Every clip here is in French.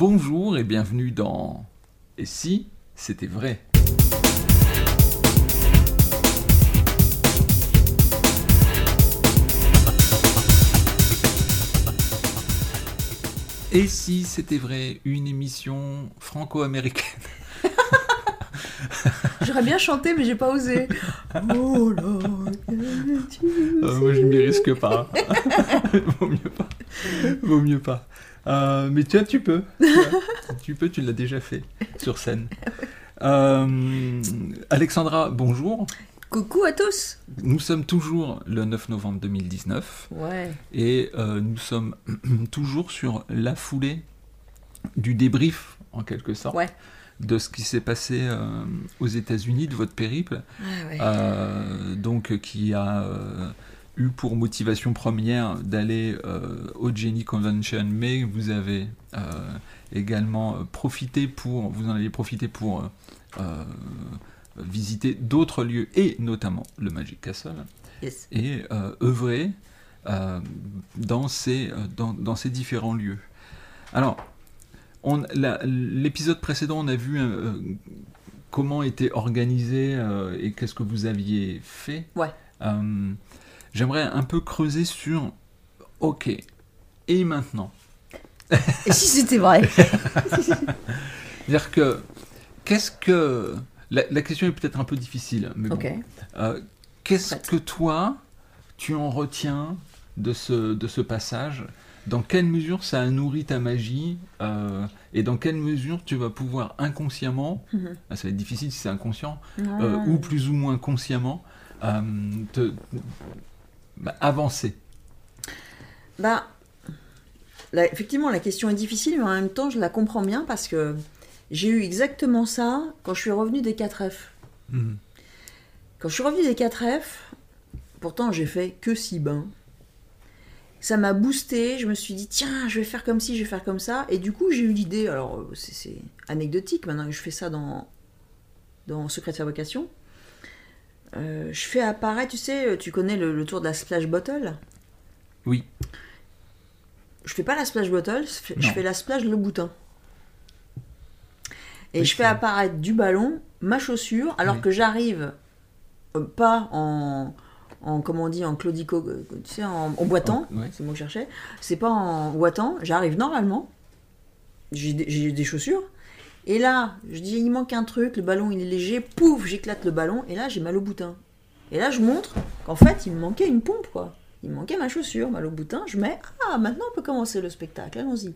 bonjour et bienvenue dans Et si c'était vrai? Et si c'était vrai, une émission franco-américaine J'aurais bien chanté, mais j'ai pas osé. Oh là, Euh, moi, je ne m'y risque pas. Vaut mieux pas. Vaut mieux pas. Euh, mais tu tu peux. Tu, peux, tu l'as déjà fait sur scène. Euh, Alexandra, bonjour. Coucou à tous. Nous sommes toujours le 9 novembre 2019 Ouais. et euh, nous sommes toujours sur la foulée du débrief, en quelque sorte, Ouais. de ce qui s'est passé aux États-Unis, de votre périple. Ah ouais. Donc qui a eu pour motivation première d'aller euh, au Jenny Convention, mais vous avez euh, également euh, profité pour, vous en avez profité pour euh, visiter d'autres lieux et notamment le Magic Castle Yes. et œuvrer dans, ces, dans, dans ces différents lieux. Alors, l'épisode précédent, on a vu comment était organisé et qu'est-ce que vous aviez fait. Ouais. J'aimerais un peu creuser sur, ok, et maintenant Et si c'était vrai C'est-à-dire que, qu'est-ce que... La, la question est peut-être un peu difficile, mais bon. Ok. Euh, Qu'est-ce que toi, tu en retiens de ce, de ce passage? Dans quelle mesure ça a nourri ta magie euh, Et dans quelle mesure tu vas pouvoir inconsciemment, Mhm. ah, ça va être difficile si c'est inconscient, euh, ou plus ou moins consciemment, te, bah, avancer Bah, là, effectivement, la question est difficile, mais en même temps, je la comprends bien parce que j'ai eu exactement ça quand je suis revenue des 4F. Mhm. Quand je suis revenue des 4F, pourtant j'ai fait que 6 bains. Ça m'a boosté, je me suis dit, tiens, je vais faire comme ci, je vais faire comme ça. Et du coup, j'ai eu l'idée, alors c'est- c'est anecdotique maintenant que je fais ça dans, dans Secret de Fabrication. Euh, je fais apparaître, tu sais, tu connais le, le tour de la splash bottle? Oui. Je fais pas la splash bottle, je fais, je Non. fais la splash le boutin. Et Oui, je fais apparaître du ballon, ma chaussure, alors Oui. que j'arrive euh, pas en, en, comment on dit, en claudico, euh, tu sais, en, en boitant, ouais. c'est mot que je cherchais. C'est pas en boitant, j'arrive normalement, j'ai des, j'ai des chaussures, et là, je dis, il manque un truc, le ballon il est léger, pouf, j'éclate le ballon, et là j'ai mal au boutin. Et là je montre qu'en fait il me manquait une pompe, quoi. Il me manquait ma chaussure, mal au boutin, je mets, ah maintenant on peut commencer le spectacle, allons-y.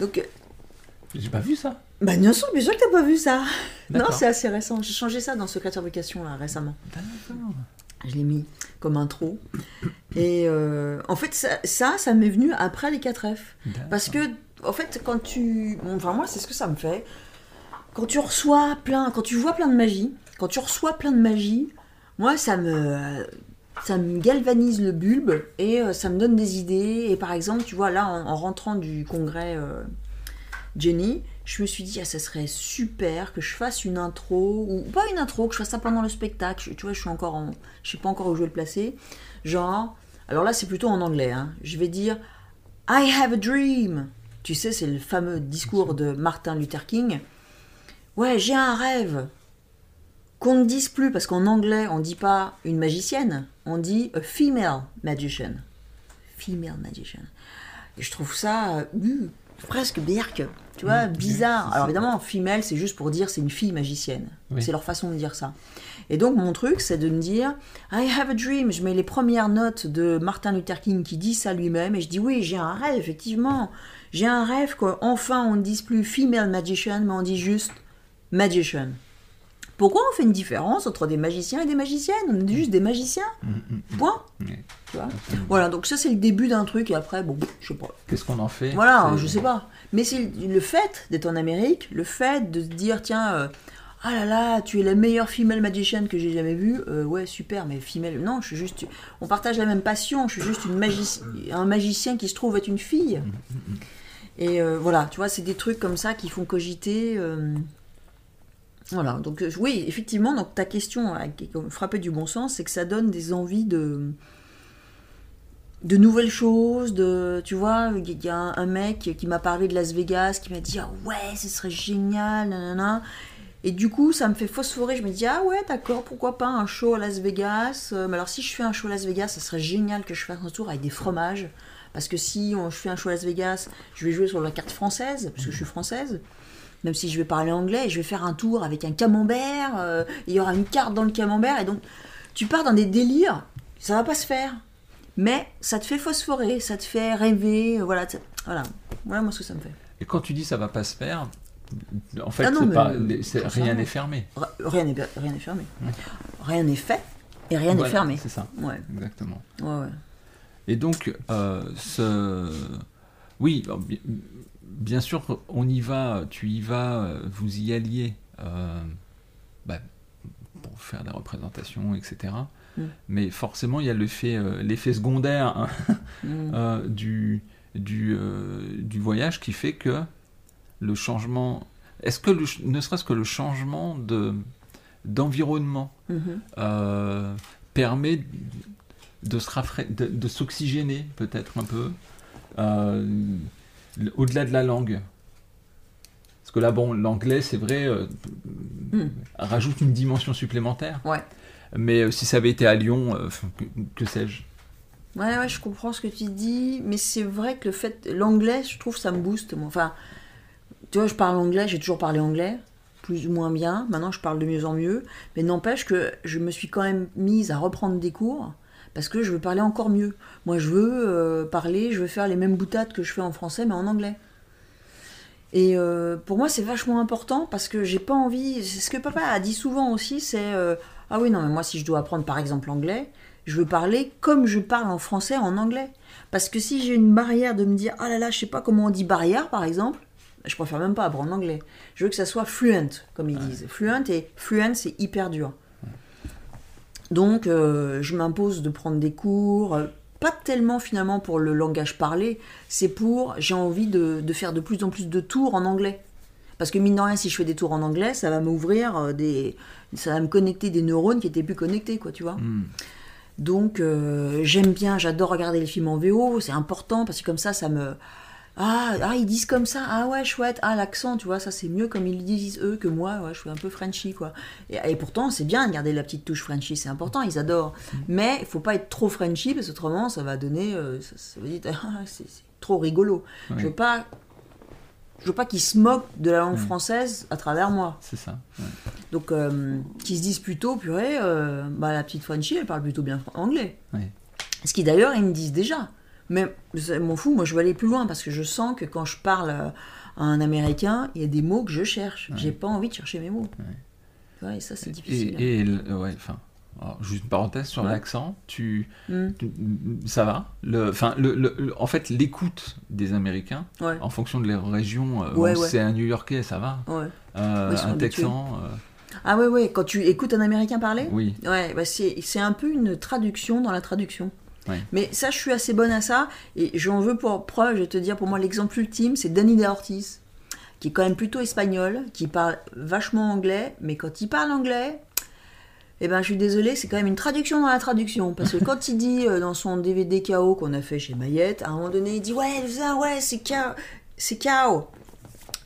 Donc, euh, J'ai pas vu ça. bah bien sûr, bien sûr que t'as pas vu ça. Non, c'est assez récent. J'ai changé ça dans Secret de Fabrication là récemment. D'accord. Je l'ai mis comme intro. Et euh, en fait, ça, ça, ça m'est venu après les 4F. Parce que, en fait, quand tu. enfin, moi, c'est ce que ça me fait. Quand tu reçois plein. Quand tu vois plein de magie, quand tu reçois plein de magie, moi, ça me. Ça me galvanise le bulbe et euh, ça me donne des idées. Et par exemple, tu vois, là, en, en rentrant du congrès euh, Jenny, je me suis dit, ah, ça serait super que je fasse une intro, ou pas une intro, que je fasse ça pendant le spectacle. Tu vois, je suis encore en. Je sais pas encore où je vais le placer. Genre. Alors là, c'est plutôt en anglais. hein. Je vais dire I have a dream. Tu sais, c'est le fameux discours de Martin Luther King. Ouais, j'ai un rêve. Qu'on ne dise plus, parce qu'en anglais, on dit pas une magicienne, on dit a female magician. Female magician. Et je trouve ça euh, euh, presque berk, tu vois, bizarre. Alors évidemment, female, c'est juste pour dire c'est une fille magicienne. Oui. C'est leur façon de dire ça. Et donc mon truc, c'est de me dire I have a dream. Je mets les premières notes de Martin Luther King qui dit ça lui-même et je dis oui, j'ai un rêve, effectivement. J'ai un rêve qu'enfin on ne dise plus female magician, mais on dit juste magician. Pourquoi on fait une différence entre des magiciens et des magiciennes? On est juste des magiciens. Point. Oui. Tu vois? Voilà, donc ça c'est le début d'un truc et après, bon, je sais pas. Qu'est-ce qu'on en fait? Voilà, je sais pas. Mais c'est le fait d'être en Amérique, le fait de se dire, tiens, euh, ah là là, tu es la meilleure female magician que j'ai jamais vue, euh, ouais, super, mais female, non, je suis juste, on partage la même passion, je suis juste une magici- un magicien qui se trouve être une fille. Et euh, voilà, tu vois, c'est des trucs comme ça qui font cogiter. euh, Voilà, donc oui, effectivement, donc ta question frappée du bon sens, c'est que ça donne des envies de de nouvelles choses, de, tu vois, il y a un, mec qui m'a parlé de Las Vegas, qui m'a dit ah ouais, ce serait génial, nanana. Et du coup, ça me fait phosphorer. Je me dis, ah ouais, d'accord, pourquoi pas un show à Las Vegas. Euh, mais alors, si je fais un show à Las Vegas, ça serait génial que je fasse un tour avec des fromages. Parce que si je fais un show à Las Vegas, je vais jouer sur la carte française, parce que je suis française. Même si je vais parler anglais, je vais faire un tour avec un camembert. Euh, il y aura une carte dans le camembert. Et donc, tu pars dans des délires. Ça va pas se faire. Mais ça te fait phosphorer, ça te fait rêver. Voilà, voilà. voilà moi ce que ça me fait. Et quand tu dis ça va pas se faire, en fait, ah rien n'est fermé. Rien n'est rien fermé. Rien n'est fait et rien n'est fermé. C'est ça. Ouais. Exactement. Ouais. Et donc, euh, ce... oui, bien sûr, on y va, tu y vas, vous y alliez euh, bah, pour faire des représentations, etc. Mm. Mais forcément, il y a l'effet, euh, secondaire hein, mm. du, du, du voyage qui fait que le changement. Est-ce que ne serait-ce que le changement de d'environnement mhm. euh, permet de, se de, s'oxygéner peut-être un peu euh, au-delà de la langue? Parce que là bon l'anglais c'est vrai euh, hmm. rajoute une dimension supplémentaire ouais. mais si ça avait été à Lyon que, que sais-je? Ouais ouais je comprends ce que tu dis mais c'est vrai que le fait l'anglais je trouve ça me booste enfin tu vois, je parle anglais, j'ai toujours parlé anglais, plus ou moins bien. Maintenant, je parle de mieux en mieux. Mais n'empêche que je me suis quand même mise à reprendre des cours parce que je veux parler encore mieux. Moi, je veux euh, parler, je veux faire les mêmes boutades que je fais en français, mais en anglais. Et euh, pour moi, c'est vachement important parce que j'ai pas envie. C'est ce que papa a dit souvent aussi c'est euh, Ah oui, non, mais moi, si je dois apprendre par exemple l'anglais, je veux parler comme je parle en français en anglais. Parce que si j'ai une barrière de me dire Ah là là, je sais pas comment on dit barrière par exemple, je préfère même pas apprendre l'anglais. Je veux que ça soit fluent, comme ils disent. Fluent et fluent, c'est hyper dur. Donc, euh, je m'impose de prendre des cours, euh, pas tellement finalement pour le langage parlé, c'est pour, j'ai envie de, faire de plus en plus de tours en anglais. Parce que mine de rien, si je fais des tours en anglais, ça va m'ouvrir euh, des. Ça va me connecter des neurones qui étaient plus connectés, quoi, tu vois. Hmm. Donc, j'aime bien, j'adore regarder les films en VO, c'est important parce que comme ça, ça me ah, ah, ils disent comme ça, ah ouais, chouette, ah l'accent, tu vois, ça c'est mieux comme ils disent eux que moi, ouais, je suis un peu Frenchy, quoi. Et, pourtant, c'est bien de garder la petite touche Frenchy, c'est important, ils adorent. Mais il faut pas être trop Frenchy, parce qu'autrement, ça va donner, euh, ça, va dire, ah, c'est trop rigolo. Je veux pas. Je veux pas qu'ils se moquent de la langue française à travers moi. C'est ça. Donc, euh, qu'ils se disent plutôt, purée, euh, bah, la petite Frenchy, elle parle plutôt bien anglais. Ce qui d'ailleurs, ils me disent déjà. Mais m'en fous, moi je veux aller plus loin parce que je sens que quand je parle à un Américain, il y a des mots que je cherche. J'ai pas envie de chercher mes mots. Ouais. et ça c'est difficile. Et, ouais, enfin. juste une parenthèse sur l'accent, tu, hmm. ça va? Le, enfin, le, en fait, l'écoute des Américains, en fonction de les régions, euh, c'est un New-Yorkais, ça va. Euh, un Texan. Euh. Ah ouais, ouais. Quand tu écoutes un Américain parler, oui. Ouais, bah c'est un peu une traduction dans la traduction. Mais ça, je suis assez bonne à ça. Et j'en veux pour preuve, je vais te dire, pour moi, l'exemple ultime, c'est Danny De Ortiz, qui est quand même plutôt espagnol, qui parle vachement anglais, mais quand il parle anglais, eh ben, je suis désolée, c'est quand même une traduction dans la traduction. Parce que quand il dit euh, dans son DVD KO qu'on a fait chez Mayette, à un moment donné, il dit Ouais, ouais, c'est KO. C'est KO.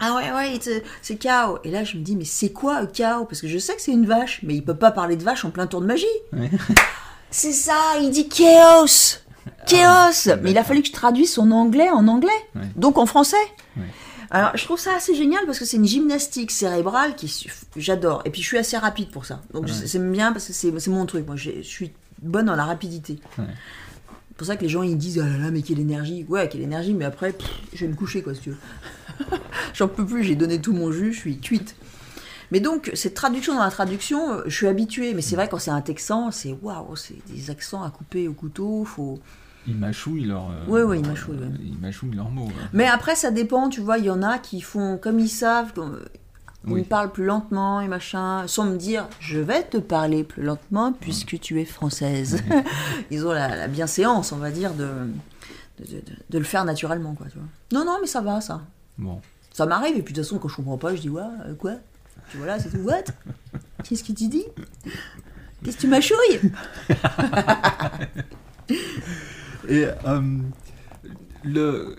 Ah ouais, ouais, c'est KO. Et là, je me dis Mais c'est quoi un KO Parce que je sais que c'est une vache, mais il peut pas parler de vache en plein tour de magie. C'est ça, il dit chaos. Chaos. Ah, mais il a fallu que je traduise son anglais en anglais, donc en français. Alors, je trouve ça assez génial parce que c'est une gymnastique cérébrale qui j'adore. Et puis, je suis assez rapide pour ça. Donc, c'est bien parce que c'est mon truc. Moi, je suis bonne dans la rapidité. C'est pour ça que les gens ils disent oh là là mais quelle énergie. Ouais, quelle énergie, mais après, je vais me coucher quoi si tu veux. J'en peux plus, j'ai donné tout mon jus, je suis cuite. Mais donc, cette traduction dans la traduction, euh, je suis habituée. Mais c'est vrai, quand c'est un texan, c'est waouh, c'est des accents à couper au couteau. Faut... Ils mâchouillent leurs. Oui, oui, ils mâchouillent. Ils mâchouillent leurs mots. Mais après, ça dépend, tu vois. Il y en a qui font comme ils savent. Ils parlent plus lentement et machin, sans me dire je vais te parler plus lentement puisque tu es française. ils ont la, bienséance, on va dire, de de, le faire naturellement. Quoi, tu vois. Non, non, mais ça va, ça. Bon. Ça m'arrive, et puis de toute façon, quand je comprends pas, je dis ouais, euh, quoi voilà, c'est tout. What Qu'est-ce que tu dis? Qu'est-ce que tu m'achouilles Et le,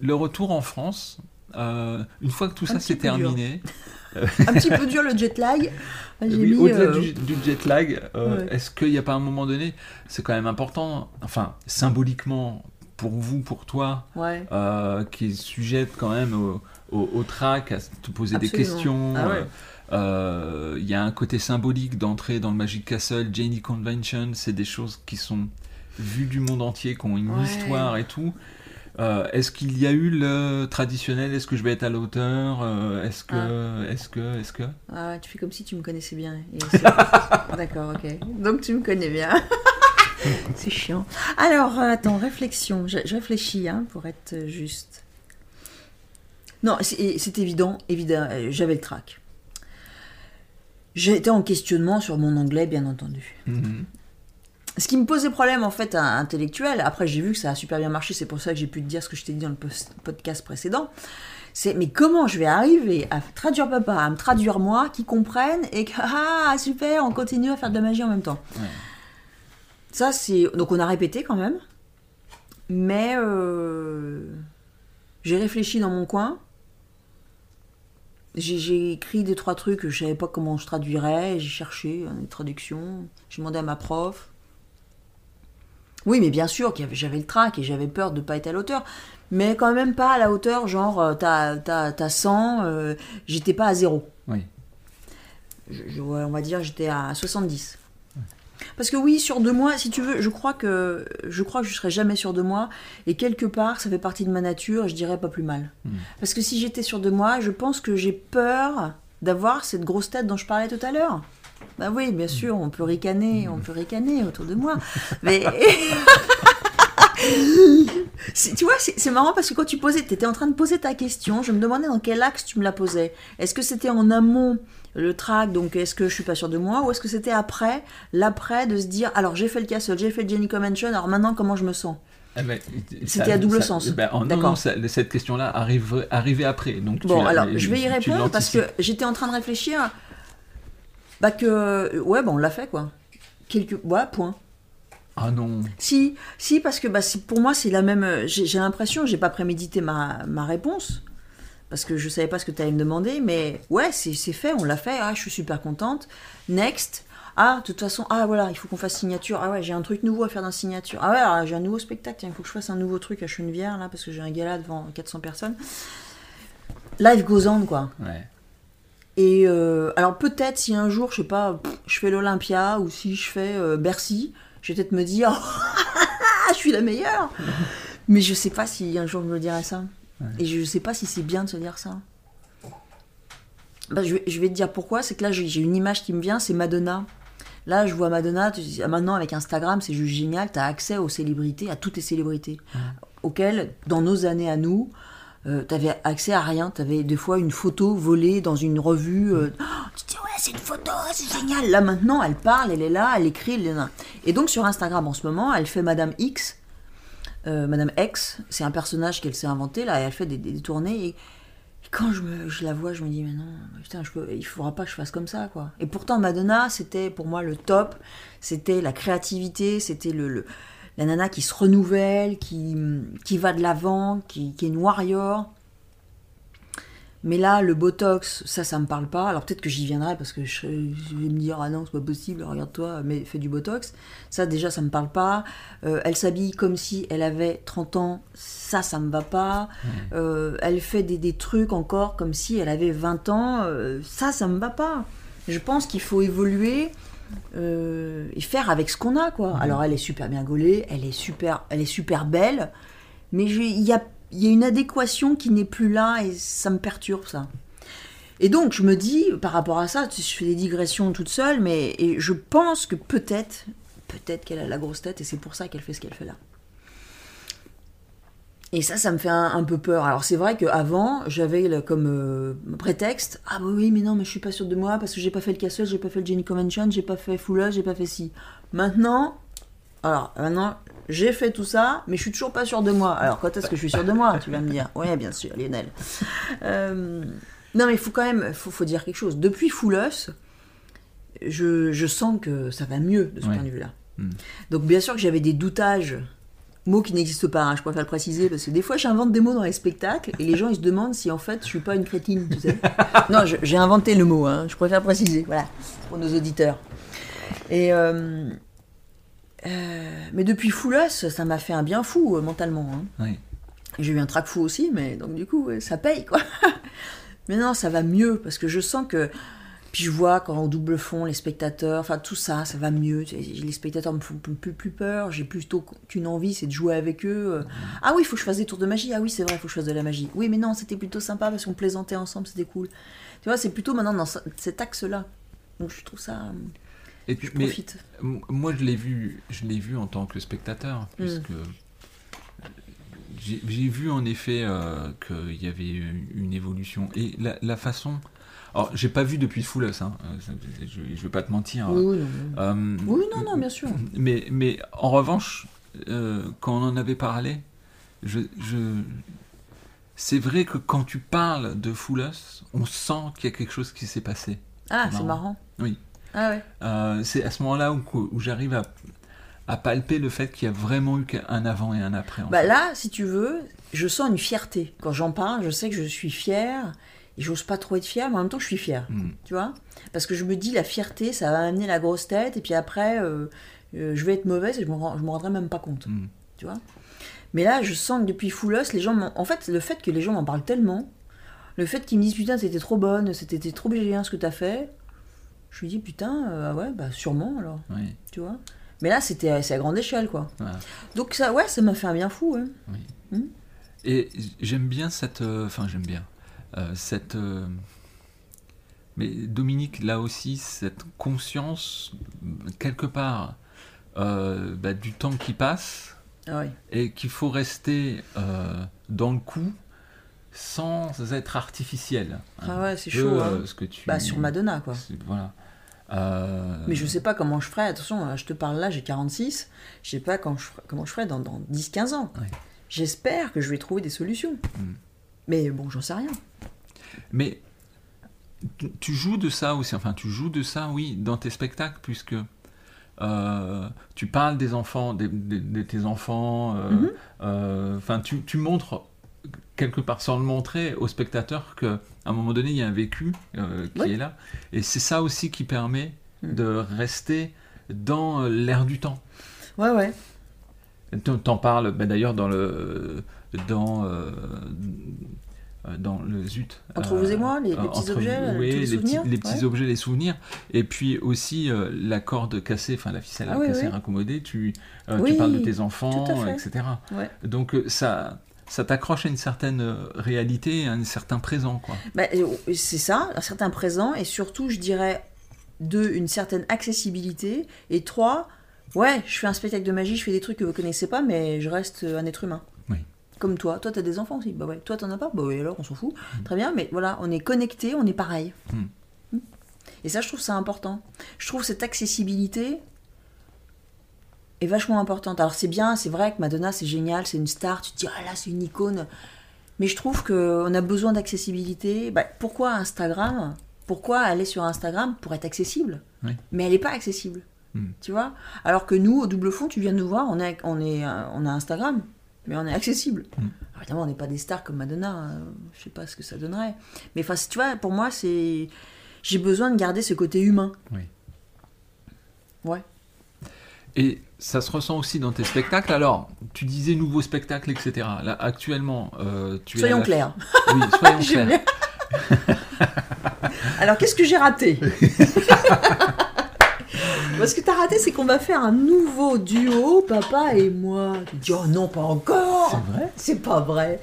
le retour en France, une fois que tout ça s'est terminé. un petit peu dur le jet lag. Au-delà du, jet lag, est-ce qu'il n'y a pas un moment donné, c'est quand même important, enfin symboliquement pour vous, pour toi, qui est sujette quand même au, au, track, à te poser des questions. Ah euh, il y a un côté symbolique d'entrer dans le Magic Castle, Janie Convention, c'est des choses qui sont vues du monde entier, qui ont une histoire et tout. Euh, est-ce qu'il y a eu le traditionnel? Est-ce que je vais être à l'auteur? Euh, Est-ce que, ah. est-ce que, est-ce que? Ah, tu fais comme si tu me connaissais bien. D'accord, ok. Donc tu me connais bien. C'est chiant. Alors, attends, réflexion. Je, réfléchis hein, pour être juste. Non, c'est évident, évident. J'avais le trac. J'étais en questionnement sur mon anglais, bien entendu. Mhm. Ce qui me posait problème, en fait, intellectuel, après j'ai vu que ça a super bien marché, c'est pour ça que j'ai pu te dire ce que je t'ai dit dans le podcast précédent, c'est mais comment je vais arriver à traduire papa, à me traduire moi, qui comprennent, et que, ah, super, on continue à faire de la magie en même temps. Ça, c'est... Donc on a répété quand même, mais euh, j'ai réfléchi dans mon coin, j'ai écrit des trois trucs, je savais pas comment je traduirais, j'ai cherché une traduction, j'ai demandé à ma prof. Oui, mais bien sûr que j'avais le trac et j'avais peur de ne pas être à la hauteur, mais quand même pas à la hauteur, genre euh, t'as as, 100, euh, j'étais pas à zéro. Oui. on va dire j'étais à 70. Parce que oui, sur deux mois, si tu veux, je crois que je crois que je serai jamais sur deux mois. Et quelque part, ça fait partie de ma nature. Je dirais pas plus mal. Hmm. Parce que si j'étais sur deux mois, je pense que j'ai peur d'avoir cette grosse tête dont je parlais tout à l'heure. Bah oui, bien hmm. sûr, on peut ricaner, on peut ricaner autour de moi. Mais tu vois, c'est marrant parce que quand tu posais, tu étais en train de poser ta question, je me demandais dans quel axe tu me la posais. Est-ce que c'était en amont le track, donc est-ce que je suis pas sûr de moi, ou est-ce que c'était après, l'après, de se dire, alors j'ai fait le castle, j'ai fait le Jenny Convention, alors maintenant comment je me sens eh ben, C'était à double sens. Ben, non, cette question-là arrive, arrivait après. Donc bon, alors je vais y répondre parce que j'étais en train de réfléchir. Bah que ouais, bon, on l'a fait quoi. Quelques, ouais, point. Ah non. Si, si, parce que bah, pour moi, c'est la même. J'ai l'impression, j'ai pas prémédité ma, ma, réponse, parce que je savais pas ce que tu allais me demander, mais ouais, c'est fait, on l'a fait, ah, je suis super contente. Next. Ah, de toute façon, ah voilà, il faut qu'on fasse signature. Ah ouais, j'ai un truc nouveau à faire dans signature. Ah ouais, j'ai un nouveau spectacle, il faut que je fasse un nouveau truc à Chenevière, là, parce que j'ai un gala devant 400 personnes. Life goes on, quoi. Ouais. Et euh, alors peut-être si un jour, je sais pas, je fais l'Olympia ou si je fais euh, Bercy, je vais peut-être me dire je suis la meilleure. Mais je sais pas si un jour je me dirai ça. Et je sais pas si c'est bien de se dire ça. Bah, je, vais, te dire pourquoi. C'est que là, j'ai une image qui me vient, c'est Madonna. Là, je vois Madonna. maintenant, avec Instagram, c'est juste génial. Tu as accès aux célébrités, à toutes les célébrités, auxquelles, dans nos années à nous, euh, tu avais accès à rien. Tu avais des fois une photo volée dans une revue. Euh, oh, tu te dis, ouais, c'est une photo, c'est génial. Là, maintenant, elle parle, elle est là, elle écrit. Elle est là. Et donc, sur Instagram, en ce moment, elle fait Madame X. Euh, Madame X, c'est un personnage qu'elle s'est inventé, là, et elle fait des, tournées. Et, quand je, me, je, la vois, je me dis, mais non, putain, je il faudra pas que je fasse comme ça, quoi. Et pourtant, Madonna, c'était pour moi le top. C'était la créativité, c'était le la nana qui se renouvelle, qui, qui va de l'avant, qui, qui est une. Mais là, le botox, ça, ça me parle pas. Alors peut-être que j'y viendrai parce que je, vais me dire ah non, c'est pas possible. Regarde-toi, mais fais du botox. Ça déjà, ça me parle pas. Euh, elle s'habille comme si elle avait 30 ans. Ça, ça me va pas. Euh, elle fait des, des, trucs encore comme si elle avait 20 ans. Euh, ça, ça me va pas. Je pense qu'il faut évoluer euh, et faire avec ce qu'on a, quoi. Mhm. Alors, elle est super bien gaulée, elle est super, elle est super belle, mais il y a, y a une adéquation qui n'est plus là et ça me perturbe, ça. Et donc, je me dis, par rapport à ça, je fais des digressions toute seule, mais et je pense que peut-être, peut-être qu'elle a la grosse tête et c'est pour ça qu'elle fait ce qu'elle fait là. Et ça, ça me fait un, peu peur. Alors c'est vrai qu'avant, j'avais comme euh, prétexte Ah bah oui, mais non, mais je suis pas sûre de moi parce que j'ai pas fait le Castle, j'ai pas fait le Jenny Convention, j'ai pas fait Fuller, j'ai pas fait ci. Maintenant, alors maintenant, j'ai fait tout ça, mais je suis toujours pas sûre de moi. Alors quand est-ce que je suis sûre de moi Tu vas me dire. Oui, bien sûr, Lionel. Euh, non, mais il faut quand même faut, faut dire quelque chose. Depuis Fullus, je, je, sens que ça va mieux de ce point de vue-là. Hmm. Donc bien sûr que j'avais des doutages Mot qui n'existe pas, hein, je préfère le préciser, parce que des fois j'invente des mots dans les spectacles et les gens ils se demandent si en fait je suis pas une crétine, tu sais. non, j'ai inventé le mot, hein, je préfère préciser, voilà, pour nos auditeurs. Et. euh, euh, mais depuis Foulos, ça m'a fait un bien fou euh, mentalement. hein. Oui. J'ai eu un trac fou aussi, mais donc du coup, ça paye quoi. mais non, ça va mieux parce que je sens que. Puis je vois quand on double fond, les spectateurs, enfin tout ça, ça va mieux. Les spectateurs me font plus, plus peur. J'ai plutôt qu'une envie, c'est de jouer avec eux. Euh, Ah oui, il faut que je fasse des tours de magie. Ah oui, c'est vrai, il faut que je fasse de la magie. Oui, mais non, c'était plutôt sympa parce qu'on plaisantait ensemble, c'était cool. Tu vois, c'est plutôt maintenant dans ce- cet axe-là. Donc je trouve ça. Et Je tu- mais profite. m- moi, je l'ai vu, je l'ai vu en tant que spectateur, puisque j'ai j'ai vu en effet euh, qu'il y avait une, évolution et la, la façon. Alors, j'ai pas vu depuis Foulos, hein, euh, je, je, je vais pas te mentir. Oui, oui, non. Euh, Oui, non, non, bien sûr. Mais, mais en revanche, euh, quand on en avait parlé, je, je... c'est vrai que quand tu parles de Foulos, on sent qu'il y a quelque chose qui s'est passé. Ah, C'est c'est marrant. Oui. Ah ouais. Euh, c'est à ce moment-là où, où j'arrive à, à palper le fait qu'il y a vraiment eu un avant et un après. en Bah fait. là, si tu veux, je sens une fierté. Quand j'en parle, je sais que je suis fière. Et j'ose pas trop être fière, mais en même temps, je suis fière. Mm. Tu vois Parce que je me dis, la fierté, ça va amener la grosse tête. Et puis après, euh, euh, je vais être mauvaise et je me, rends- je me rendrai même pas compte. Mm. Tu vois Mais là, je sens que depuis Foulos, les gens m'en- En fait, le fait que les gens m'en parlent tellement, le fait qu'ils me disent, putain, c'était trop bonne, c'était c'était trop bien ce que t'as fait, je me dis, putain, euh, ah ouais, bah sûrement alors. Oui, Tu vois? Mais là, c'était c'est à grande échelle, quoi. voilà. Donc ça, ouais, ça m'a fait un bien fou, ouais. Et j'aime bien cette. euh, Enfin, j'aime bien. euh, cette. euh, mais Dominique, là aussi, cette conscience, quelque part, euh, bah, du temps qui passe Ah et qu'il faut rester euh, dans le coup sans être artificiel. Ah ouais, c'est chaud, hein. euh, ce que tu... Bah, sur Madonna, quoi. Voilà. Euh, Mais je sais pas comment je ferai. Attention, euh, je te parle là, j'ai 46. Je sais pas quand je comment je ferai dans, dans 10-15 ans. Ouais. J'espère que je vais trouver des solutions. Mm. Mais bon, j'en sais rien. Mais tu, tu joues de ça aussi, enfin tu joues de ça, oui, dans tes spectacles, puisque euh, tu parles des enfants, des- des- de tes enfants, euh, Mhm. euh, enfin tu, tu montres quelque part sans le montrer au spectateur qu'à un moment donné il y a un vécu euh, qui Oui. est là, et c'est ça aussi qui permet Mhm. de rester dans euh, l'air du temps. Ouais, ouais. T'en t'en parles bah, d'ailleurs dans le dans euh, dans le zut. Entre vous et moi, les- les petits entre objets, oui, les les, souvenirs, petits, les petits ouais. objets, les souvenirs, et puis aussi euh, la corde cassée, enfin la ficelle Ah cassée, oui. raccommodée. Tu euh, Oui, tu parles de tes enfants, à etc. Ouais. Donc ça ça t'accroche à une certaine euh, réalité, à un certain présent, quoi. Bah, euh, c'est ça, un certain présent, et surtout, je dirais, deux, une certaine accessibilité, et trois, ouais, je fais un spectacle de magie, je fais des trucs que vous connaissez pas, mais je reste un être humain. Oui. Comme toi. Toi, t'as des enfants aussi. Bah ouais. Toi, t'en as pas Bah oui, alors, on s'en fout. Très bien, mais voilà, on est connectés, on est pareil. Mm. Mm. Et ça, je trouve ça important. Je trouve cette accessibilité est vachement importante. Alors, c'est bien, c'est vrai que Madonna, c'est génial, c'est une star, tu te dis, ah là, c'est une icône. Mais je trouve qu'on a besoin d'accessibilité. Bah, pourquoi Instagram Pourquoi aller sur Instagram pour être accessible? Oui. Mais elle n'est pas accessible. Hmm. Tu vois? Alors que nous, au double fond, tu viens de nous voir, on, est, on, est, euh, on a Instagram, mais on est accessible. Hmm. Alors, évidemment, on n'est pas des stars comme Madonna. hein, je sais pas ce que ça donnerait. Mais enfin, tu vois, pour moi, c'est. J'ai besoin de garder ce côté humain. Oui. Ouais. Et ça se ressent aussi dans tes spectacles. Alors, tu disais nouveaux spectacles, etc. Là, actuellement, euh, tu es Soyons la- clairs. Oui, soyons clairs. Alors, qu'est-ce que j'ai raté? Parce que t'as raté, c'est qu'on va faire un nouveau duo, papa et moi. Tu dis, oh non, pas encore C'est vrai? C'est pas vrai.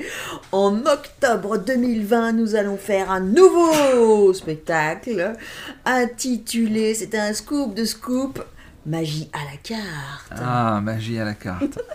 En octobre 2020, nous allons faire un nouveau spectacle intitulé, c'est un scoop de scoop, Magie à la carte. Ah, magie à la carte.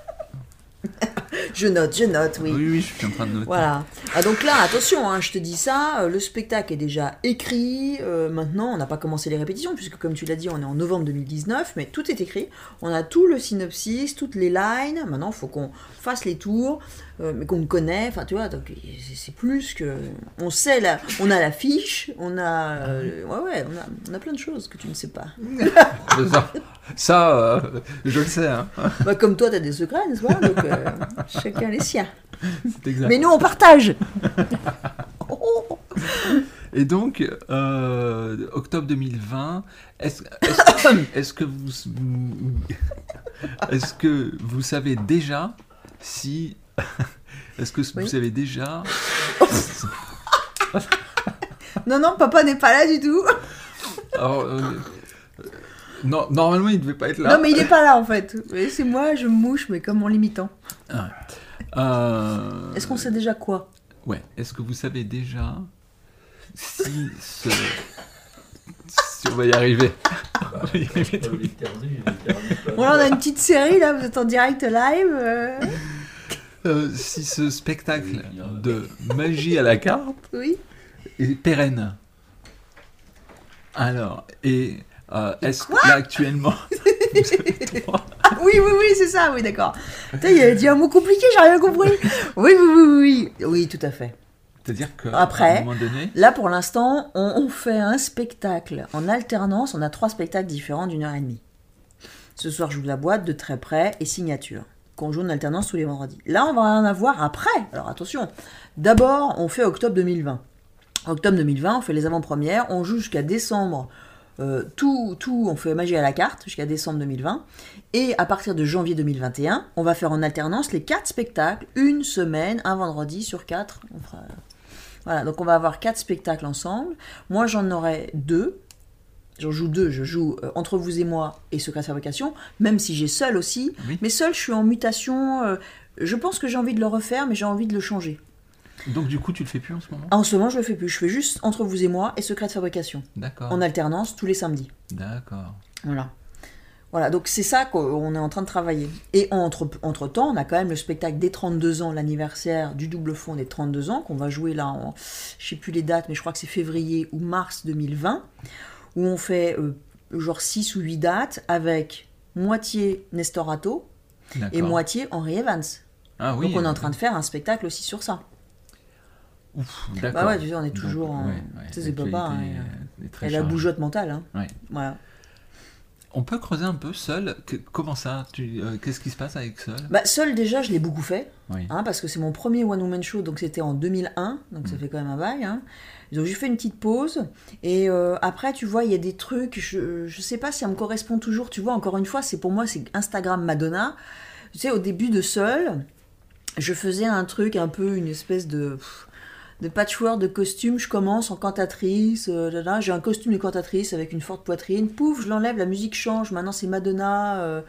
Je note, je note, oui. Oui, oui, je suis en train de noter. Voilà. Ah, donc là, attention, hein, je te dis ça, euh, le spectacle est déjà écrit. euh, maintenant, on n'a pas commencé les répétitions, puisque comme tu l'as dit, on est en novembre 2019, mais tout est écrit. On a tout le synopsis, toutes les lines. Maintenant, il faut qu'on fasse les tours, euh, mais qu'on connaît. Enfin, tu vois, donc c'est- plus que. On sait, là, on a l'affiche, on a. euh, ouais, ouais, on a, on a plein de choses que tu ne sais pas. Ça. Euh, je le sais. Hein. Bah, comme toi, tu as des secrets, n'est-ce pas? Donc, euh, chacun les siens. C'est exact. Mais nous, on partage Et donc, euh, octobre 2020, est-ce est est que vous est-ce que vous savez déjà si est-ce que Oui. vous savez déjà Non, non, papa n'est pas là du tout. Alors, non, normalement il devait pas être là. Non, mais il n'est pas là en fait. C'est moi, je me mouche, mais comme en l'imitant. Euh, Est-ce qu'on sait déjà quoi? Ouais. Est-ce que vous savez déjà si ce si on va y arriver? On va y arriver. Bon, là, on a une petite série, là, vous êtes en direct live. euh, Euh, si ce spectacle de magie à la carte Oui. est pérenne. Alors, et euh, est-ce que là actuellement, Ah, oui, oui, oui, c'est ça, oui, d'accord. Il a dit un mot compliqué, j'ai rien compris. Oui, oui, oui, oui, oui. Tout à fait. c'est-à-dire que Après, à un moment donné, Là, pour l'instant, on, on fait un spectacle en alternance. On a trois spectacles différents d'une heure et demie. Ce soir, je joue de la boîte, de très près et signature. Qu'on joue en alternance tous les vendredis. Là, on va en avoir après. Alors attention. D'abord, on fait octobre 2020. Octobre 2020, on fait les avant-premières. On joue jusqu'à décembre. Euh, tout, tout, on fait magie à la carte jusqu'à décembre 2020. Et à partir de janvier 2021, on va faire en alternance les quatre spectacles, une semaine, un vendredi sur quatre. On fera voilà, donc on va avoir quatre spectacles ensemble. Moi, j'en aurai deux. J'en joue deux. Je joue euh, Entre vous et moi et Secret de fabrication, même si j'ai seul aussi. Oui. Mais seul, je suis en mutation. euh, je pense que j'ai envie de le refaire, mais j'ai envie de le changer. Donc du coup tu le fais plus en ce moment En ce moment, je le fais plus. Je fais juste Entre vous et moi et Secret de fabrication. D'accord. En alternance, tous les samedis. D'accord. Voilà. Voilà, donc c'est ça qu'on est en train de travailler. Et entre, entre temps, on a quand même le spectacle des 32 ans, l'anniversaire du double fond des 32 ans, qu'on va jouer là en, je sais plus les dates, mais je crois que c'est février ou mars 2020, où on fait euh, genre 6 ou 8 dates avec moitié Nestorato et moitié Henry Evans. Ah oui. donc on est en train de faire un spectacle aussi sur ça. Ouf, d'accord. Bah ouais, tu sais, on est toujours Donc, en- ouais, ouais, tu sais, c'est est très Et la bougeotte mentale. Hein. Ouais. Voilà. On peut creuser un peu seul. Que- comment ça Tu- euh, Qu'est-ce qui se passe avec seul? Bah, seul déjà, je l'ai beaucoup fait. Oui. Hein, parce que c'est mon premier One Woman Show, donc c'était en 2001, donc Mm. ça fait quand même un bail. Hein. Donc j'ai fait une petite pause, et euh, après, tu vois, il y a des trucs, je, je sais pas si ça me correspond toujours, tu vois, encore une fois, c'est pour moi, c'est Instagram Madonna. Tu sais, au début de Seul, je faisais un truc un peu, une espèce de... pff, de patchwork de costume, je commence en cantatrice, euh, j'ai un costume de cantatrice avec une forte poitrine, pouf, je l'enlève, la musique change, maintenant c'est Madonna, euh,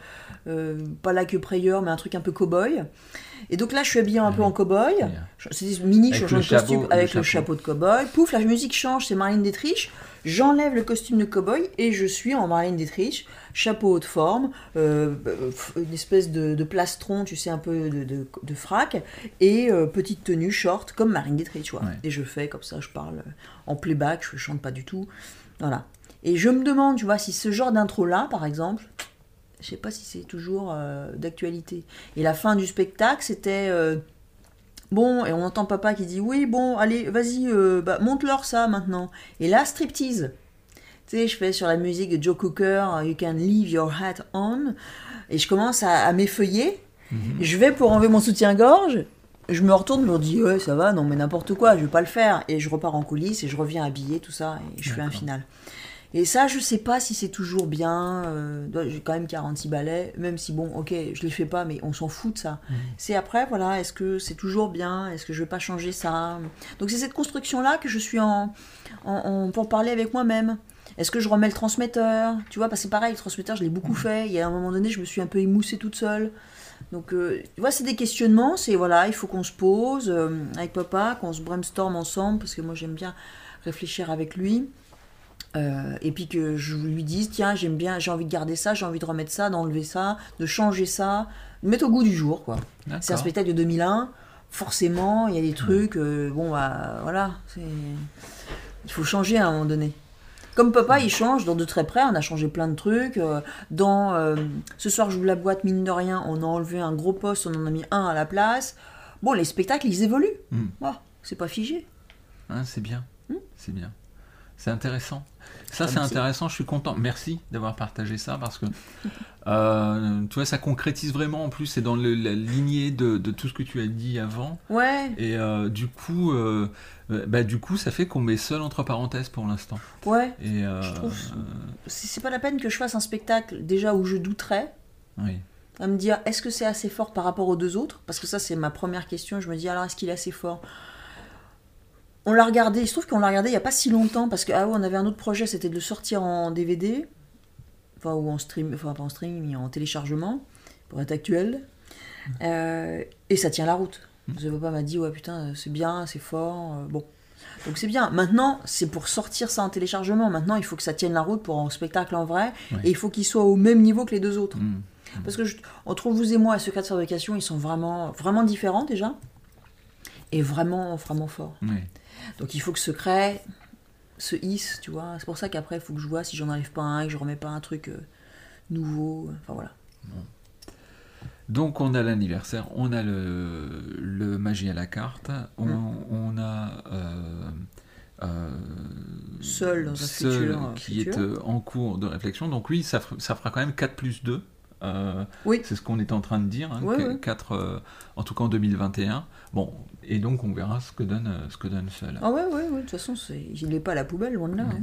euh, pas là que Prayer, mais un truc un peu cow-boy. Et donc là, je suis habillée un peu en cow-boy. C'est mini Avec le de costume le avec le chapeau. de cow-boy. Pouf, la musique change, c'est Marlène Dietrich. J'enlève le costume de cow-boy et je suis en Marlène Dietrich, chapeau haute forme, euh, euh, une espèce de, de plastron, tu sais, un peu de, de, de frac, et euh, petite tenue short comme Marlène Dietrich, tu vois. Ouais. Et je fais comme ça, je parle en playback, je chante pas du tout. Voilà. Et je me demande, tu vois, si ce genre d'intro-là, par exemple, je sais pas si c'est toujours euh, d'actualité. Et la fin du spectacle, c'était bon, et on entend papa qui dit oui, bon, allez, vas-y, euh, bah, monte-leur ça maintenant. Et là, striptease. Tu sais, je fais sur la musique de Joe Cooker, You Can Leave Your Hat On, et je commence à, à m'effeuiller. Je vais pour enlever mon soutien-gorge. Je me retourne, je me dis, ouais, ça va, non, mais n'importe quoi, je vais pas le faire. Et je repars en coulisses et je reviens habillée, tout ça, et je fais un final. Et ça, je sais pas si c'est toujours bien. euh, J'ai quand même 46 ballets, même si, bon, ok, je les fais pas, mais on s'en fout de ça. C'est après, voilà, est-ce que c'est toujours bien Est-ce que je vais pas changer ça? Donc c'est cette construction-là que je suis en, en, en- pour parler avec moi-même. Est-ce que je remets le transmetteur? Tu vois, parce que c'est pareil, le transmetteur, je l'ai beaucoup fait. Il y a un moment donné, je me suis un peu émoussée toute seule. Donc, euh, tu vois, c'est des questionnements. C'est voilà, il faut qu'on se pose euh, avec papa, qu'on se brainstorm ensemble, parce que moi, j'aime bien réfléchir avec lui. Euh, et puis que je lui dise, tiens, j'aime bien, j'ai envie de garder ça, j'ai envie de remettre ça, d'enlever ça, de changer ça, de mettre au goût du jour, quoi. C'est un spectacle de 2001. Forcément, il y a des trucs. euh, bon, bah voilà. Il faut changer à un moment donné. Comme papa, il change dans de très près. On a changé plein de trucs. euh, Dans euh, ce soir, je joue la boîte, mine de rien. On a enlevé un gros poste, on en a mis un à la place. Bon, les spectacles, ils évoluent. Oh, c'est pas figé. Hein, c'est bien. C'est bien. C'est intéressant. Ça, c'est intéressant, je suis content. Merci d'avoir partagé ça parce que euh, tu vois, ça concrétise vraiment en plus, c'est dans le, la lignée de, de, tout ce que tu as dit avant. Ouais. Et euh, du coup, euh, bah, du coup, ça fait qu'on met seul entre parenthèses pour l'instant. Ouais. Et je trouve. C'est pas la peine que je fasse un spectacle déjà où je douterais. Oui. À me dire, est-ce que c'est assez fort par rapport aux deux autres? Parce que ça, c'est ma première question. Je me dis, alors, est-ce qu'il est assez fort? On l'a regardé, il se trouve qu'on l'a regardé il n'y a pas si longtemps, parce que ah on avait un autre projet, c'était de le sortir en DVD, enfin, ou en stream, enfin pas en stream, mais en téléchargement, pour être actuel. Euh, et ça tient la route. Mmh. papa m'a dit, ouais putain, c'est bien, c'est fort, euh, bon. Donc c'est bien. Maintenant, c'est pour sortir ça en téléchargement. Maintenant, il faut que ça tienne la route pour un spectacle en vrai, et il faut qu'il soit au même niveau que les deux autres. Mmh. Mmh. Parce que entre vous et moi, à Secret de fabrication, ils sont vraiment, vraiment différents déjà, et vraiment, vraiment forts. Donc il faut que Secret se hisse, tu vois. C'est pour ça qu'après, il faut que je vois si j'en arrive pas à un, que je remets pas un truc euh, nouveau. Enfin voilà. Donc on a l'anniversaire, on a le, le, magie à la carte, on, mm. a euh, euh, seul dans un futur, qui est en cours de réflexion. Donc oui, ça, ça fera quand même 4 plus 2. Oui. C'est ce qu'on est en train de dire, hein, 4, en tout cas en 2021. Bon, et donc on verra ce que donne, euh, ce que donne seul. Ah ouais, ouais, ouais, de toute façon, il n'est pas à la poubelle, loin de là. Hein.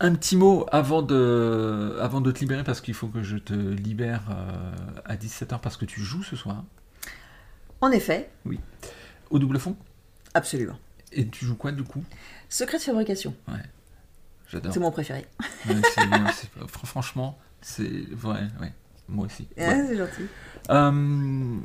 Un petit mot avant de, avant de te libérer, parce qu'il faut que je te libère euh, à 17h, parce que tu joues ce soir. En effet. Oui. Au double fond? Absolument. Et tu joues quoi du coup? Secret de fabrication. Ouais. J'adore. C'est mon préféré. franchement, c'est vrai, ouais. Moi aussi. c'est gentil. Euh,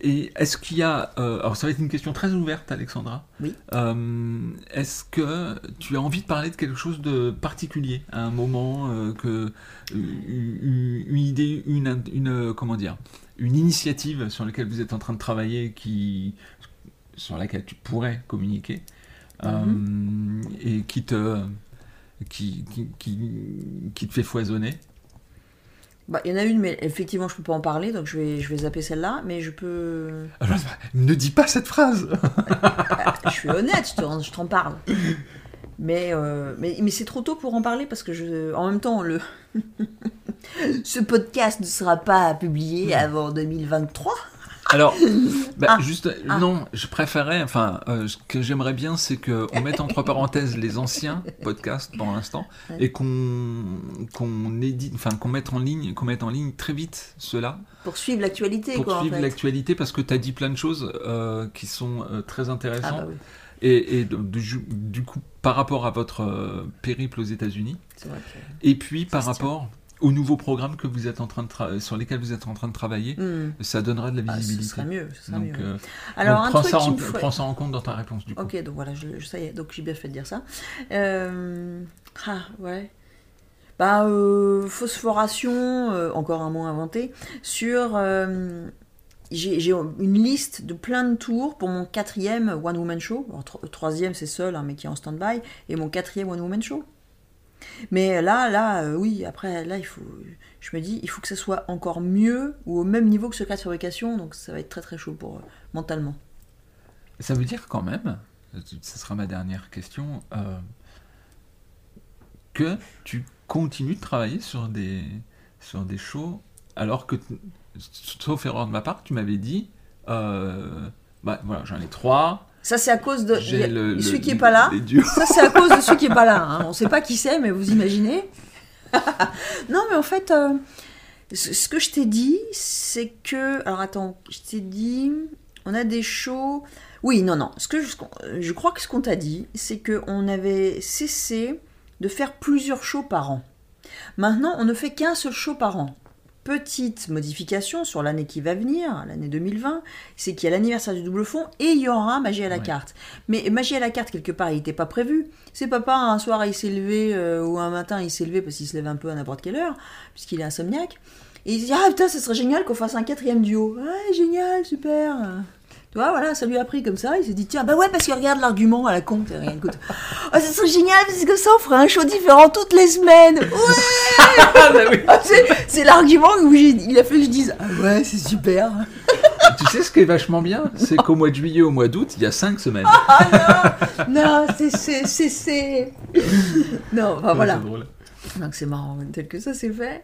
et est-ce qu'il y a. Euh, alors, ça va être une question très ouverte, Alexandra. Oui. Euh, est-ce que tu as envie de parler de quelque chose de particulier à un moment euh, que une, idée, une, une, comment dire, une initiative sur laquelle vous êtes en train de travailler, qui sur laquelle tu pourrais communiquer mm-hmm. et qui te qui, qui, qui, qui te fait foisonner bah, il y en a une, mais effectivement, je peux pas en parler, donc je vais, je vais zapper celle-là, mais je peux. Alors, ne dis pas cette phrase Je suis honnête, je t'en parle. Mais, euh, mais, mais c'est trop tôt pour en parler parce que je, en même temps, le ce podcast ne sera pas publié avant 2023. Alors, bah, ah. juste, ah. non, je préférais, enfin, euh, ce que j'aimerais bien, c'est qu'on mette entre parenthèses les anciens podcasts pour l'instant et qu'on qu'on édite, enfin, qu'on mette en ligne, qu'on mette en ligne très vite cela. Pour suivre l'actualité, Pour suivre l'actualité, parce que tu as dit plein de choses euh, qui sont euh, très intéressantes. Ah bah et, et du, coup, par rapport à votre périple aux États-Unis, et puis par rapport aux nouveaux programmes que vous êtes en train de sur lesquels vous êtes en train de travailler, hmm. ça donnera de la visibilité. ce serait mieux. Ce serait donc, mieux. Euh, Alors, un prends, truc ça en, prends ça en compte dans ta réponse du coup. Ok, donc voilà, je, ça y est, donc j'ai bien fait de dire ça. Euh, ah, ouais. Bah, euh, phosphoration, encore un mot inventé, sur. j'ai une liste de plein de tours pour mon quatrième One Woman Show. troisième, c'est seul, hein, mais qui est en stand-by. Et mon quatrième One Woman Show. Mais là, là, euh, oui, après, là, il faut, je me dis, il faut que ça soit encore mieux ou au même niveau que ce cas de fabrication, donc ça va être très très chaud pour euh, mentalement. Ça veut dire quand même, ce sera ma dernière question, euh, que tu continues de travailler sur des, sur des shows, alors que, sauf erreur de ma part, tu m'avais dit, bah voilà, j'en ai trois, ça, c'est à cause de. celui qui est pas là. Ça, c'est à cause de celui qui est pas là. Hein. On ne sait pas qui c'est, mais vous imaginez. non, mais en fait, euh, ce que je t'ai dit, c'est que. Alors attends, je t'ai dit. On a des shows. Oui, non, non. Ce que je, je crois que ce qu'on t'a dit, c'est qu'on avait cessé de faire plusieurs shows par an. Maintenant, on ne fait qu'un seul show par an petite modification sur l'année qui va venir, l'année 2020, c'est qu'il y a l'anniversaire du double fond et il y aura Magie à la carte. Mais Magie à la carte, quelque part, il n'était pas prévu. C'est papa, un soir, il s'est levé, euh, ou un matin, il s'est levé parce qu'il se lève un peu à n'importe quelle heure, puisqu'il est insomniaque. Et il se dit Ah putain, ce serait génial qu'on fasse un quatrième duo. Ouais, génial, super. Tu vois, voilà, ça lui a pris comme ça. Il s'est dit, tiens, bah ouais, parce qu'il regarde l'argument à la con. Écoute, oh, ça serait génial, parce que ça, on ferait un show différent toutes les semaines. Ouais ah, bah oui. Ah, c'est l'argument où il a fait que je dise, ah ouais, c'est super. tu sais ce qui est vachement bien? C'est qu'au mois de juillet, au mois d'août, il y a 5 semaines. Ah non Non, c'est. c'est- Non, enfin voilà. c'est drôle. Donc c'est marrant, tel que ça c'est fait.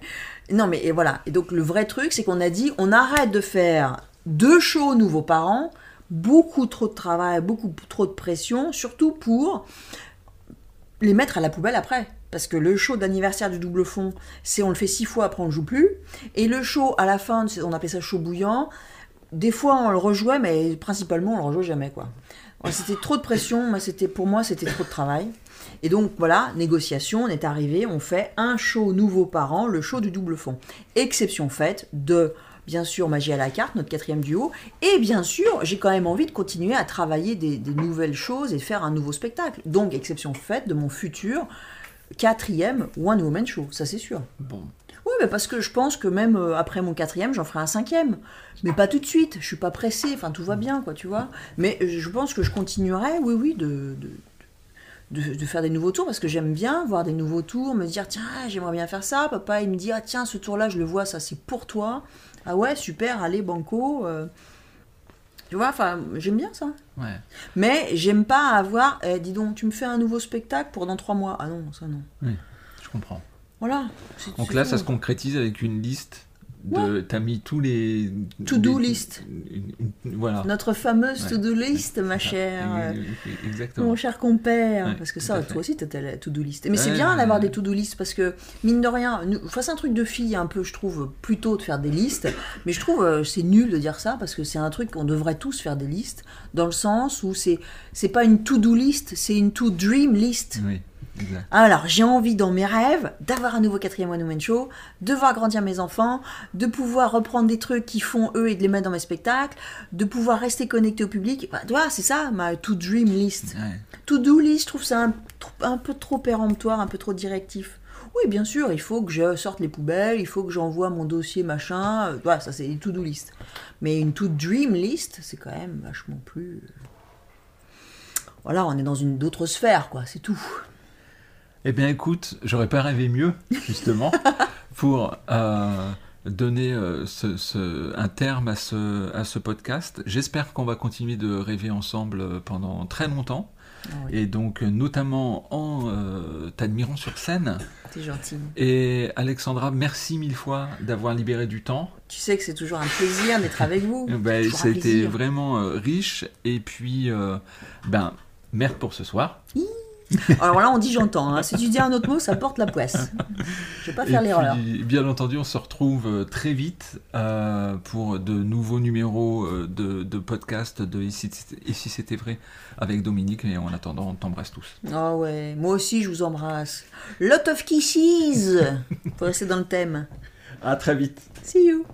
Non mais et voilà. Et donc le vrai truc, c'est qu'on a dit, on arrête de faire deux shows nouveaux parents, beaucoup trop de travail, beaucoup trop de pression, surtout pour les mettre à la poubelle après. Parce que le show d'anniversaire du double fond, c'est on le fait six fois, après on le joue plus. Et le show à la fin, on appelait ça show bouillant. Des fois on le rejouait, mais principalement on le rejouait jamais quoi. C'était trop de pression, c'était pour moi c'était trop de travail. Et donc voilà, négociation, on est arrivé, on fait un show nouveau par an, le show du double fond. Exception faite de, bien sûr, Magie à la carte, notre quatrième duo, et bien sûr, j'ai quand même envie de continuer à travailler des, des nouvelles choses et faire un nouveau spectacle. Donc, exception faite de mon futur quatrième One Woman Show, ça c'est sûr. Bon. Oui, mais parce que je pense que même euh, après mon quatrième, j'en ferai un cinquième. Mais pas tout de suite, je suis pas pressée, enfin tout va bien, quoi, tu vois. Mais euh, je pense que je continuerai, oui, oui, de, de, de- de faire des nouveaux tours, parce que j'aime bien voir des nouveaux tours, me dire, tiens, j'aimerais bien faire ça. Papa, il me dit, ah tiens, ce tour-là, je le vois, ça c'est pour toi. Ah ouais, super, allez, banco. euh. Tu vois, enfin, j'aime bien ça. Ouais. Mais j'aime pas avoir, eh, dis donc, tu me fais un nouveau spectacle pour dans trois mois. Ah non, ça non. Je comprends. Voilà. Donc là, tout. ça se concrétise avec une liste de. T'as mis tous les. To-do list. Voilà. Notre fameuse Ouais. to-do list, ma chère. euh, Exactement. Mon cher compère, Ouais, parce que ça, toi aussi, t'as la to-do list. Mais c'est bien d'avoir des to-do list parce que, mine de rien, enfin, c'est un truc de fille un peu, je trouve, plutôt de faire des listes. Mais je trouve euh, c'est nul de dire ça parce que c'est un truc qu'on devrait tous faire des listes, dans le sens où c'est c'est pas une to-do list, c'est une to-dream list. Oui, exact. Alors, j'ai envie dans mes rêves d'avoir un nouveau quatrième One Woman Show, de voir grandir mes enfants, de pouvoir reprendre des trucs qu'ils font eux et de les mettre dans mes spectacles, de pouvoir rester connecté au public. Bah, tu vois, c'est ça ma to-dream list. Ouais. To-do list, je trouve ça un, un peu trop péremptoire, un peu trop directif. Oui, bien sûr, il faut que je sorte les poubelles, il faut que j'envoie mon dossier, machin. euh, Voilà, ça c'est une to-do list. Mais une to-dream list, c'est quand même vachement plus. euh, Voilà, on est dans une d'autres sphère, quoi, c'est tout. Eh bien, écoute, j'aurais pas rêvé mieux, justement, pour euh, donner euh, ce- ce- un terme à ce, à ce podcast. J'espère qu'on va continuer de rêver ensemble euh, pendant très longtemps. Ah oui. Et donc, notamment en euh, t'admirant sur scène. T'es gentil. Et Alexandra, merci mille fois d'avoir libéré du temps. Tu sais que c'est toujours un plaisir d'être avec vous. Ben, ça a été vraiment riche. Et puis, ben, merde pour ce soir. Alors là, on dit j'entends. hein. Si tu dis un autre mot, ça porte la poisse. Je vais pas faire l'erreur. bien entendu, on se retrouve euh, très vite euh, pour de nouveaux numéros euh, de, de podcast de Et si c'était- Et si c'était vrai avec Dominique. Et en attendant, on t'embrasse tous. Oh ouais, moi aussi je vous embrasse. Lot of kisses Pour rester dans le thème. À très vite. See you